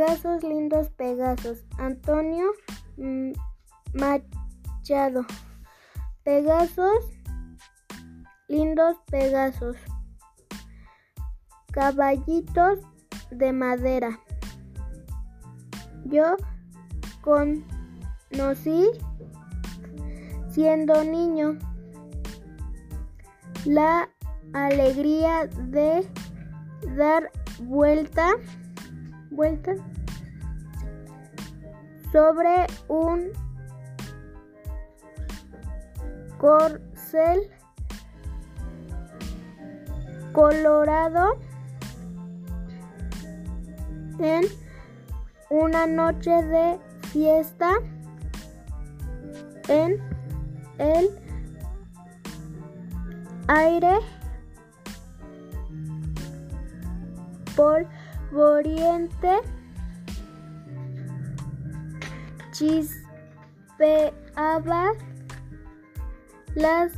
Pegasos, lindos Pegasos. Antonio mm, Machado. Pegasos, lindos Pegasos. Caballitos de madera. Yo conocí siendo niño la alegría de dar vuelta sobre un corcel colorado en una noche de fiesta en el aire polvoriente chispeaba las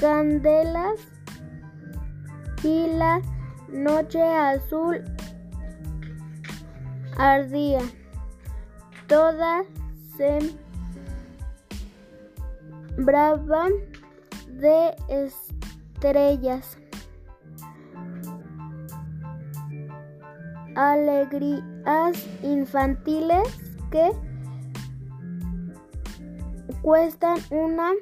candelas y la noche azul ardía. Toda sembraba de estrellas. Alegrías infantiles que cuestan una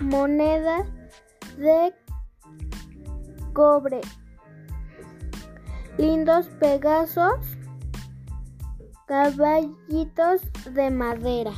moneda de cobre. Lindos Pegasos, caballitos de madera.